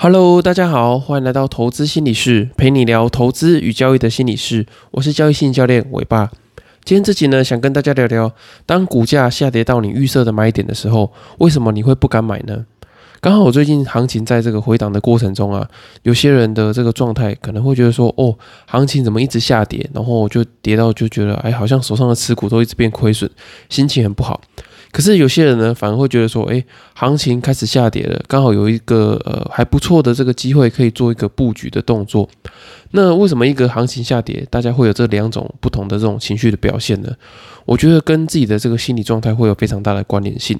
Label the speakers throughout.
Speaker 1: Hello，大家好，欢迎来到投资心理室，陪你聊投资与交易的心理室。我是交易心理教练伟爸。今天这集呢，想跟大家聊聊，当股价下跌到你预设的买点的时候，为什么你会不敢买呢？刚好我最近行情在这个回档的过程中啊，有些人的这个状态可能会觉得说，哦，行情怎么一直下跌，然后就跌到就觉得，哎，好像手上的持股都一直变亏损，心情很不好。可是有些人呢，反而会觉得说，哎，行情开始下跌了，刚好有一个呃还不错的这个机会，可以做一个布局的动作。那为什么一个行情下跌，大家会有这两种不同的这种情绪的表现呢？我觉得跟自己的这个心理状态会有非常大的关联性。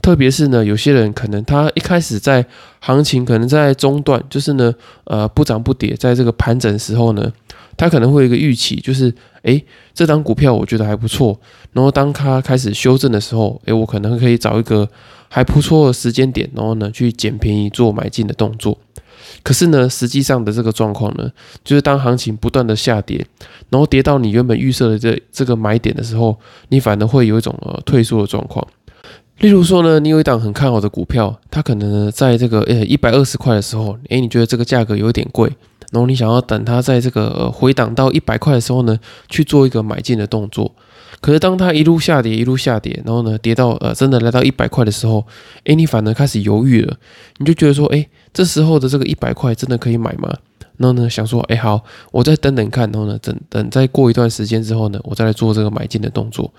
Speaker 1: 特别是呢，有些人可能他一开始在行情可能在中段，就是呢，呃，不涨不跌，在这个盘整时候呢。他可能会有一个预期，就是诶，这张股票我觉得还不错。然后当它开始修正的时候，诶，我可能可以找一个还不错的时间点，然后呢去捡便宜做买进的动作。可是呢，实际上的这个状况呢，就是当行情不断的下跌，然后跌到你原本预设的这这个买点的时候，你反而会有一种呃退缩的状况。例如说呢，你有一档很看好的股票，它可能呢在这个呃一百二十块的时候，诶，你觉得这个价格有点贵。然后你想要等它在这个回档到一百块的时候呢，去做一个买进的动作。可是当它一路下跌，一路下跌，然后呢跌到呃真的来到一百块的时候，哎，你反而开始犹豫了。你就觉得说，哎，这时候的这个一百块真的可以买吗？然后呢，想说，哎，好，我再等等看，然后呢，等等再过一段时间之后呢，我再来做这个买进的动作。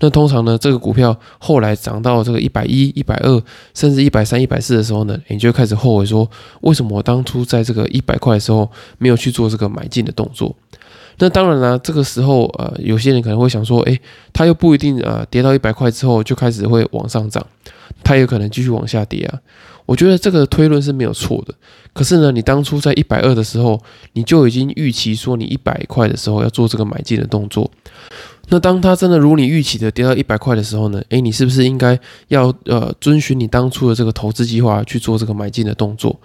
Speaker 1: 那通常呢，这个股票后来涨到这个一百一、一百二，甚至一百三、一百四的时候呢，你就开始后悔说，为什么我当初在这个一百块的时候没有去做这个买进的动作？那当然啦，这个时候，呃，有些人可能会想说，哎，它又不一定，呃，跌到一百块之后就开始会往上涨，它有可能继续往下跌啊。我觉得这个推论是没有错的，可是呢，你当初在一百二的时候，你就已经预期说你一百块的时候要做这个买进的动作。那当它真的如你预期的跌到一百块的时候呢？诶，你是不是应该要呃遵循你当初的这个投资计划去做这个买进的动作？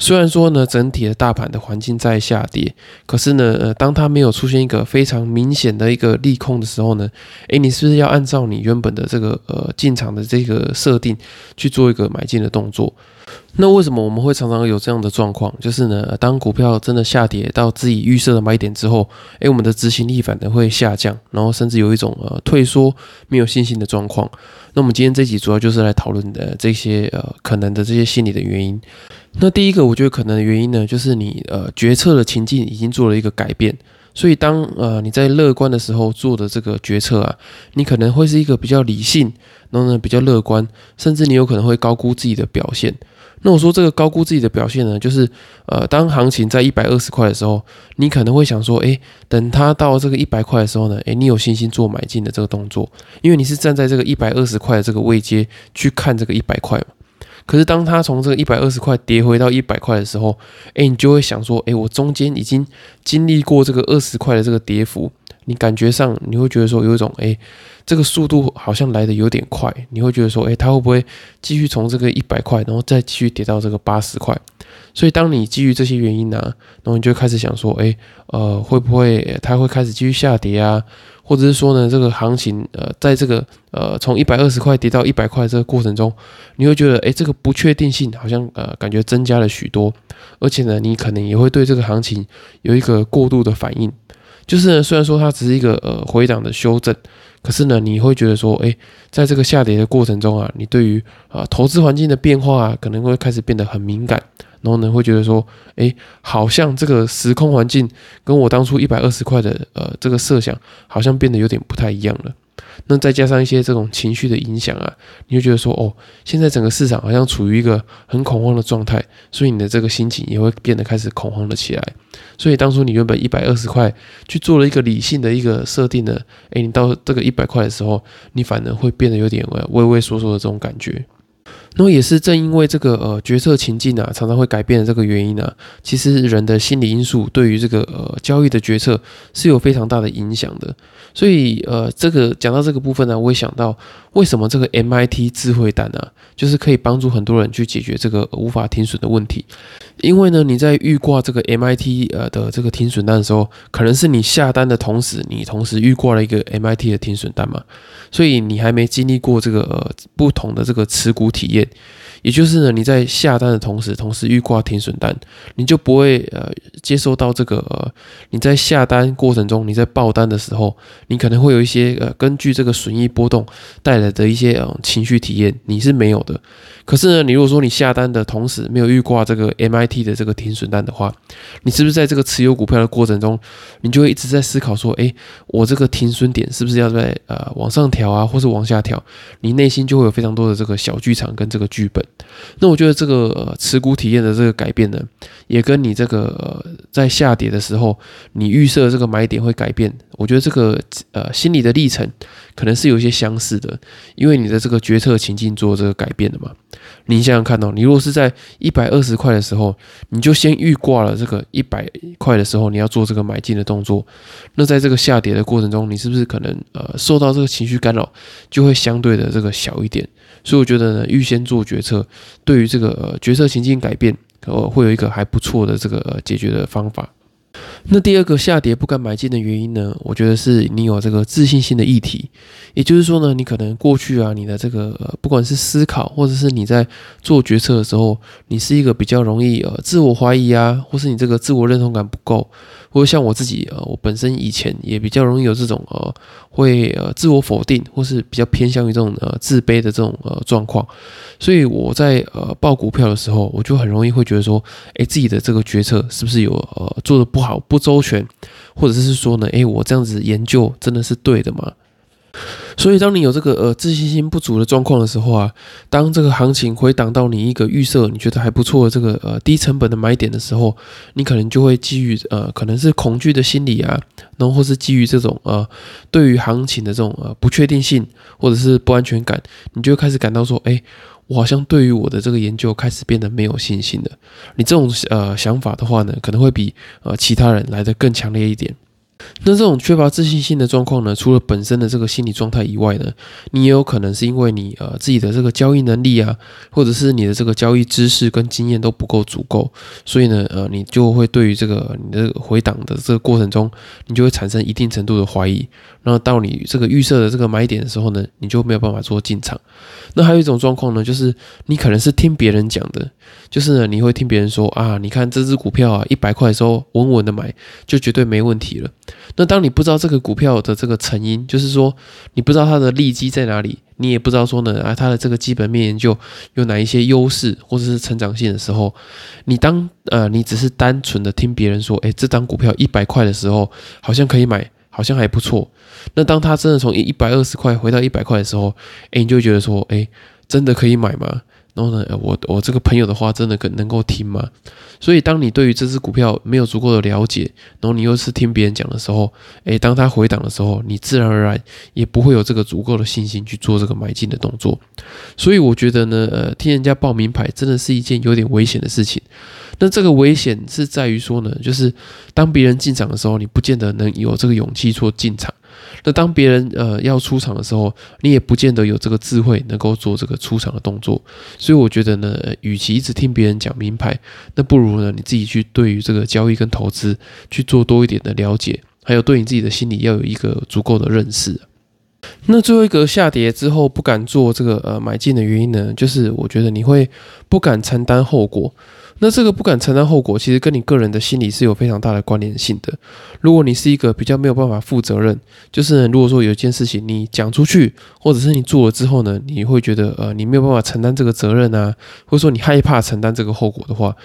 Speaker 1: 虽然说呢，整体的大盘的环境在下跌，可是呢，呃，当它没有出现一个非常明显的一个利空的时候呢？诶，你是不是要按照你原本的这个呃进场的这个设定去做一个买进的动作？那为什么我们会常常有这样的状况？就是呢，当股票真的下跌到自己预设的买点之后，诶，我们的执行力反而会下降，然后甚至有一种呃退缩、没有信心的状况。那我们今天这集主要就是来讨论的这些呃可能的这些心理的原因。那第一个，我觉得可能的原因呢，就是你呃决策的情境已经做了一个改变，所以当呃你在乐观的时候做的这个决策啊，你可能会是一个比较理性，然后呢比较乐观，甚至你有可能会高估自己的表现。那我说这个高估自己的表现呢，就是呃，当行情在一百二十块的时候，你可能会想说，诶，等它到这个一百块的时候呢，诶，你有信心做买进的这个动作，因为你是站在这个一百二十块的这个位阶去看这个一百块嘛。可是当它从这个一百二十块跌回到一百块的时候，诶，你就会想说，诶，我中间已经经历过这个二十块的这个跌幅。你感觉上你会觉得说有一种哎，这个速度好像来的有点快，你会觉得说哎，它会不会继续从这个一百块，然后再继续跌到这个八十块？所以当你基于这些原因呢，然后你就开始想说哎，呃，会不会它会开始继续下跌啊？或者是说呢，这个行情呃，在这个呃从一百二十块跌到一百块这个过程中，你会觉得哎，这个不确定性好像呃感觉增加了许多，而且呢，你可能也会对这个行情有一个过度的反应。就是呢，虽然说它只是一个呃回档的修正，可是呢，你会觉得说，哎，在这个下跌的过程中啊，你对于啊投资环境的变化啊，可能会开始变得很敏感，然后呢，会觉得说，哎，好像这个时空环境跟我当初一百二十块的呃这个设想，好像变得有点不太一样了。那再加上一些这种情绪的影响啊，你就觉得说，哦，现在整个市场好像处于一个很恐慌的状态，所以你的这个心情也会变得开始恐慌了起来。所以当初你原本一百二十块去做了一个理性的一个设定的，诶，你到这个一百块的时候，你反而会变得有点畏畏缩缩的这种感觉。那么也是正因为这个呃决策情境啊，常常会改变的这个原因呢，其实人的心理因素对于这个呃交易的决策是有非常大的影响的。所以呃这个讲到这个部分呢，我会想到为什么这个 MIT 智慧单啊，就是可以帮助很多人去解决这个无法停损的问题。因为呢你在预挂这个 MIT 呃的这个停损单的时候，可能是你下单的同时，你同时预挂了一个 MIT 的停损单嘛，所以你还没经历过这个呃不同的这个持股体验。it. 也就是呢，你在下单的同时，同时预挂停损单，你就不会呃接收到这个呃你在下单过程中，你在报单的时候，你可能会有一些呃根据这个损益波动带来的一些呃情绪体验，你是没有的。可是呢，你如果说你下单的同时没有预挂这个 MIT 的这个停损单的话，你是不是在这个持有股票的过程中，你就会一直在思考说，哎，我这个停损点是不是要在呃往上调啊，或是往下调？你内心就会有非常多的这个小剧场跟这个剧本。那我觉得这个持股体验的这个改变呢，也跟你这个在下跌的时候，你预设这个买点会改变。我觉得这个呃心理的历程可能是有一些相似的，因为你的这个决策情境做这个改变的嘛。你想想看哦，你如果是在一百二十块的时候，你就先预挂了这个一百块的时候，你要做这个买进的动作，那在这个下跌的过程中，你是不是可能呃受到这个情绪干扰，就会相对的这个小一点？所以我觉得呢，预先做决策，对于这个决策情境改变，呃会有一个还不错的这个解决的方法。那第二个下跌不敢买进的原因呢？我觉得是你有这个自信心的议题，也就是说呢，你可能过去啊，你的这个呃，不管是思考或者是你在做决策的时候，你是一个比较容易呃自我怀疑啊，或是你这个自我认同感不够。或者像我自己，呃，我本身以前也比较容易有这种，呃，会呃自我否定，或是比较偏向于这种呃自卑的这种呃状况，所以我在呃报股票的时候，我就很容易会觉得说，哎，自己的这个决策是不是有呃做的不好、不周全，或者是说呢，哎，我这样子研究真的是对的吗？所以，当你有这个呃自信心不足的状况的时候啊，当这个行情回档到你一个预设你觉得还不错的这个呃低成本的买点的时候，你可能就会基于呃可能是恐惧的心理啊，然后或是基于这种呃对于行情的这种呃不确定性或者是不安全感，你就会开始感到说，哎，我好像对于我的这个研究开始变得没有信心了。你这种呃想法的话呢，可能会比呃其他人来的更强烈一点。那这种缺乏自信心的状况呢，除了本身的这个心理状态以外呢，你也有可能是因为你呃自己的这个交易能力啊，或者是你的这个交易知识跟经验都不够足够，所以呢呃你就会对于这个你的回档的这个过程中，你就会产生一定程度的怀疑，然后到你这个预设的这个买点的时候呢，你就没有办法做进场。那还有一种状况呢，就是你可能是听别人讲的，就是呢你会听别人说啊，你看这只股票啊一百块的时候稳稳的买就绝对没问题了。那当你不知道这个股票的这个成因，就是说你不知道它的利基在哪里，你也不知道说呢啊它的这个基本面研究有哪一些优势或者是成长性的时候，你当呃你只是单纯的听别人说，哎，这张股票一百块的时候好像可以买，好像还不错。那当它真的从一百二十块回到一百块的时候，哎，你就觉得说，哎，真的可以买吗？然后呢，我我这个朋友的话真的可能够听吗？所以当你对于这只股票没有足够的了解，然后你又是听别人讲的时候，诶，当它回档的时候，你自然而然也不会有这个足够的信心去做这个买进的动作。所以我觉得呢，呃，听人家报名牌真的是一件有点危险的事情。那这个危险是在于说呢，就是当别人进场的时候，你不见得能有这个勇气做进场。那当别人呃要出场的时候，你也不见得有这个智慧能够做这个出场的动作。所以我觉得呢，与其一直听别人讲名牌，那不如呢你自己去对于这个交易跟投资去做多一点的了解，还有对你自己的心理要有一个足够的认识。那最后一个下跌之后不敢做这个呃买进的原因呢，就是我觉得你会不敢承担后果。那这个不敢承担后果，其实跟你个人的心理是有非常大的关联性的。如果你是一个比较没有办法负责任，就是如果说有一件事情你讲出去，或者是你做了之后呢，你会觉得呃你没有办法承担这个责任啊，或者说你害怕承担这个后果的话，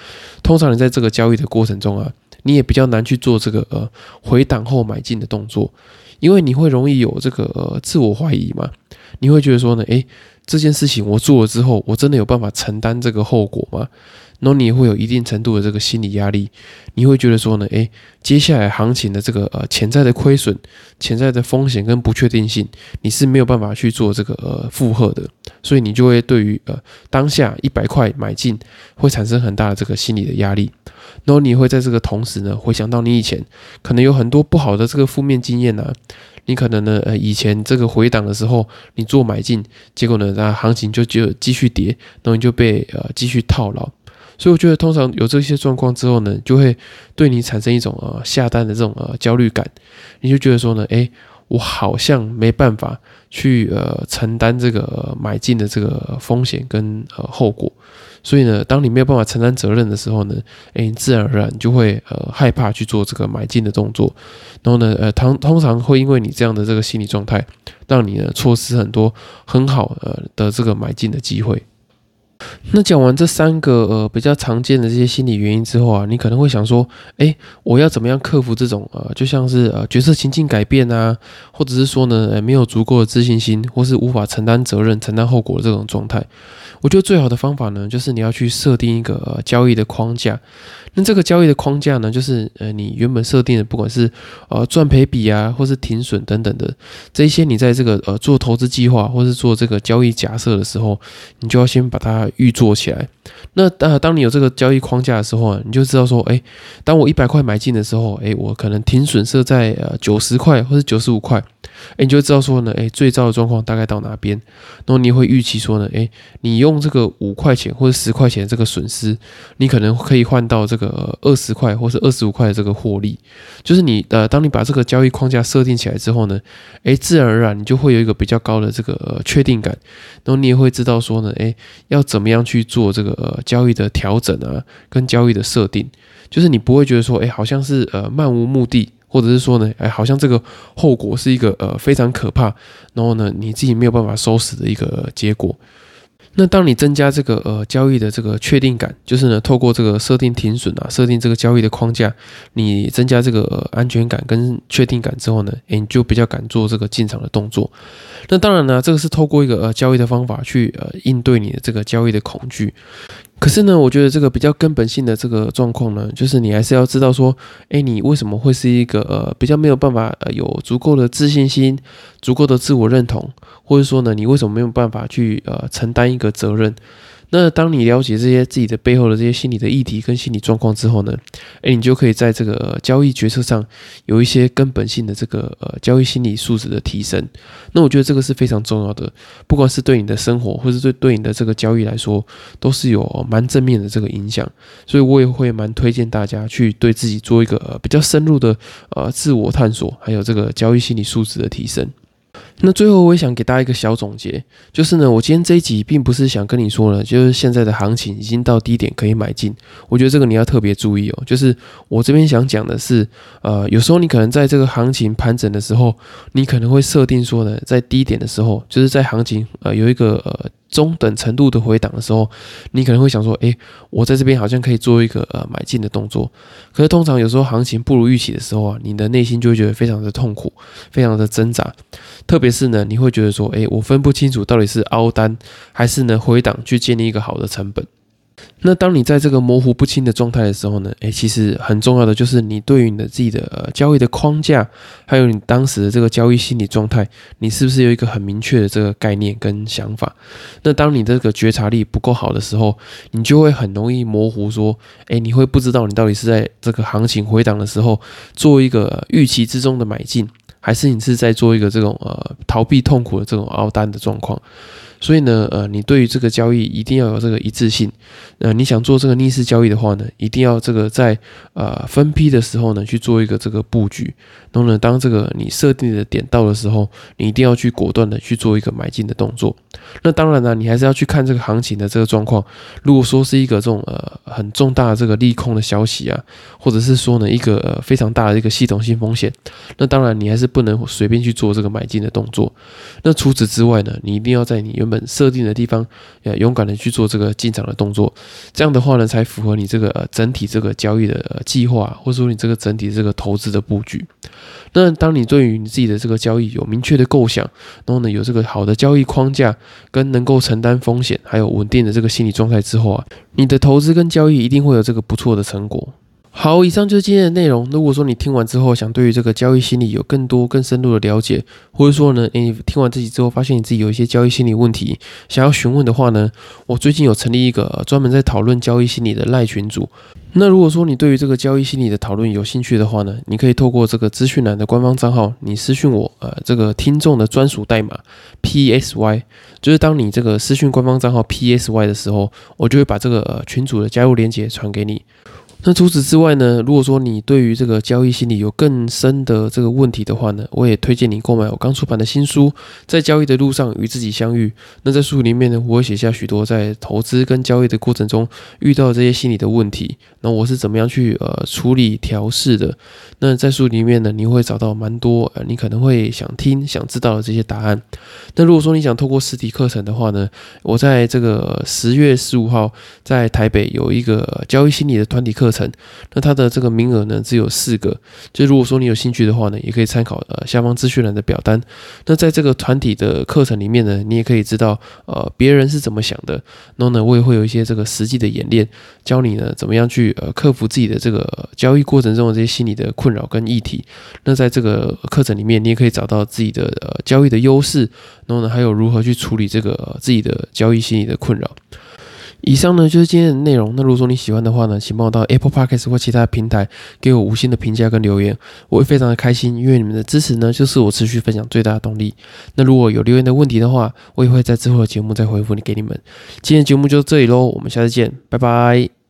Speaker 1: 通常你在这个交易的过程中啊，你也比较难去做这个呃回档后买进的动作，因为你会容易有这个呃自我怀疑嘛，你会觉得说呢，诶，这件事情我做了之后，我真的有办法承担这个后果吗？然后你会有一定程度的这个心理压力，你会觉得说呢，诶，接下来行情的这个呃潜在的亏损、潜在的风险跟不确定性，你是没有办法去做这个呃负荷的，所以你就会对于呃当下一百块买进会产生很大的这个心理的压力。然后你会在这个同时呢，回想到你以前可能有很多不好的这个负面经验呢，你可能呢呃以前这个回档的时候你做买进，结果呢那行情就就继续跌，然后你就被呃继续套牢。所以我觉得，通常有这些状况之后呢，就会对你产生一种呃下单的这种呃焦虑感。你就觉得说呢，诶，我好像没办法去呃承担这个买进的这个风险跟呃后果，所以呢，当你没有办法承担责任的时候呢，诶，自然而然就会呃害怕去做这个买进的动作，然后呢，呃，通通常会因为你这样的这个心理状态，让你呢错失很多很好呃的这个买进的机会。那讲完这三个呃比较常见的这些心理原因之后啊，你可能会想说，哎，我要怎么样克服这种呃，就像是呃角色情境改变啊，或者是说呢，呃没有足够的自信心，或是无法承担责任、承担后果的这种状态。我觉得最好的方法呢，就是你要去设定一个呃交易的框架。那这个交易的框架呢，就是呃你原本设定的，不管是呃赚赔比啊，或是停损等等的这一些，你在这个呃做投资计划或是做这个交易假设的时候，你就要先把它预做起来。那当当你有这个交易框架的时候啊，你就知道说，哎，当我一百块买进的时候，哎，我可能停损设在呃九十块或者九十五块。哎，你就知道说呢，哎，最糟的状况大概到哪边，然后你会预期说呢，哎，你用这个五块钱或者十块钱这个损失，你可能可以换到这个二十块或是二十五块的这个获利，就是你呃，当你把这个交易框架设定起来之后呢，哎，自然而然你就会有一个比较高的这个确定感，然后你也会知道说呢，哎，要怎么样去做这个交易的调整啊，跟交易的设定，就是你不会觉得说，哎，好像是呃漫无目的。或者是说呢，哎，好像这个后果是一个呃非常可怕，然后呢你自己没有办法收拾的一个结果。那当你增加这个呃交易的这个确定感，就是呢透过这个设定停损啊，设定这个交易的框架，你增加这个安全感跟确定感之后呢，哎，你就比较敢做这个进场的动作。那当然呢，这个是透过一个呃交易的方法去呃应对你的这个交易的恐惧。可是呢，我觉得这个比较根本性的这个状况呢，就是你还是要知道说，哎，你为什么会是一个呃比较没有办法呃有足够的自信心、足够的自我认同，或者说呢，你为什么没有办法去呃承担一个责任？那当你了解这些自己的背后的这些心理的议题跟心理状况之后呢，诶，你就可以在这个交易决策上有一些根本性的这个呃交易心理素质的提升。那我觉得这个是非常重要的，不管是对你的生活，或是对对你的这个交易来说，都是有蛮正面的这个影响。所以我也会蛮推荐大家去对自己做一个呃比较深入的呃自我探索，还有这个交易心理素质的提升。那最后我也想给大家一个小总结，就是呢，我今天这一集并不是想跟你说呢，就是现在的行情已经到低点可以买进，我觉得这个你要特别注意哦。就是我这边想讲的是，呃，有时候你可能在这个行情盘整的时候，你可能会设定说呢，在低点的时候，就是在行情呃有一个呃。中等程度的回档的时候，你可能会想说：“诶，我在这边好像可以做一个呃买进的动作。”可是通常有时候行情不如预期的时候啊，你的内心就会觉得非常的痛苦，非常的挣扎。特别是呢，你会觉得说：“诶，我分不清楚到底是凹单还是呢回档去建立一个好的成本。”那当你在这个模糊不清的状态的时候呢？诶，其实很重要的就是你对于你的自己的交易的框架，还有你当时的这个交易心理状态，你是不是有一个很明确的这个概念跟想法？那当你这个觉察力不够好的时候，你就会很容易模糊，说，诶，你会不知道你到底是在这个行情回档的时候做一个预期之中的买进，还是你是在做一个这种呃逃避痛苦的这种凹单的状况。所以呢，呃，你对于这个交易一定要有这个一致性。呃，你想做这个逆势交易的话呢，一定要这个在呃分批的时候呢去做一个这个布局。然后呢，当这个你设定的点到的时候，你一定要去果断的去做一个买进的动作。那当然呢，你还是要去看这个行情的这个状况。如果说是一个这种呃很重大的这个利空的消息啊，或者是说呢一个呃非常大的一个系统性风险，那当然你还是不能随便去做这个买进的动作。那除此之外呢，你一定要在你有本设定的地方，要勇敢的去做这个进场的动作。这样的话呢，才符合你这个整体这个交易的计划，或者说你这个整体这个投资的布局。那当你对于你自己的这个交易有明确的构想，然后呢有这个好的交易框架，跟能够承担风险，还有稳定的这个心理状态之后啊，你的投资跟交易一定会有这个不错的成果。好，以上就是今天的内容。如果说你听完之后想对于这个交易心理有更多更深入的了解，或者说呢，你听完这集之后发现你自己有一些交易心理问题想要询问的话呢，我最近有成立一个专门在讨论交易心理的赖群组。那如果说你对于这个交易心理的讨论有兴趣的话呢，你可以透过这个资讯栏的官方账号，你私讯我，呃，这个听众的专属代码 P S Y，就是当你这个私讯官方账号 P S Y 的时候，我就会把这个呃群组的加入链接传给你。那除此之外呢，如果说你对于这个交易心理有更深的这个问题的话呢，我也推荐你购买我刚出版的新书《在交易的路上与自己相遇》。那在书里面呢，我会写下许多在投资跟交易的过程中遇到这些心理的问题，那我是怎么样去呃处理调试的。那在书里面呢，你会找到蛮多呃你可能会想听想知道的这些答案。那如果说你想透过实体课程的话呢，我在这个十月十五号在台北有一个交易心理的团体课程。那它的这个名额呢只有四个，就如果说你有兴趣的话呢，也可以参考呃下方资讯栏的表单。那在这个团体的课程里面呢，你也可以知道呃别人是怎么想的，然后呢我也会有一些这个实际的演练，教你呢怎么样去呃克服自己的这个交易过程中的这些心理的困扰跟议题。那在这个课程里面，你也可以找到自己的呃交易的优势，然后呢还有如何去处理这个自己的交易心理的困扰。以上呢就是今天的内容。那如果说你喜欢的话呢，请帮我到 Apple Podcast 或其他平台给我五星的评价跟留言，我会非常的开心，因为你们的支持呢就是我持续分享最大的动力。那如果有留言的问题的话，我也会在之后的节目再回复你给你们。今天节目就到这里喽，我们下次见，拜拜。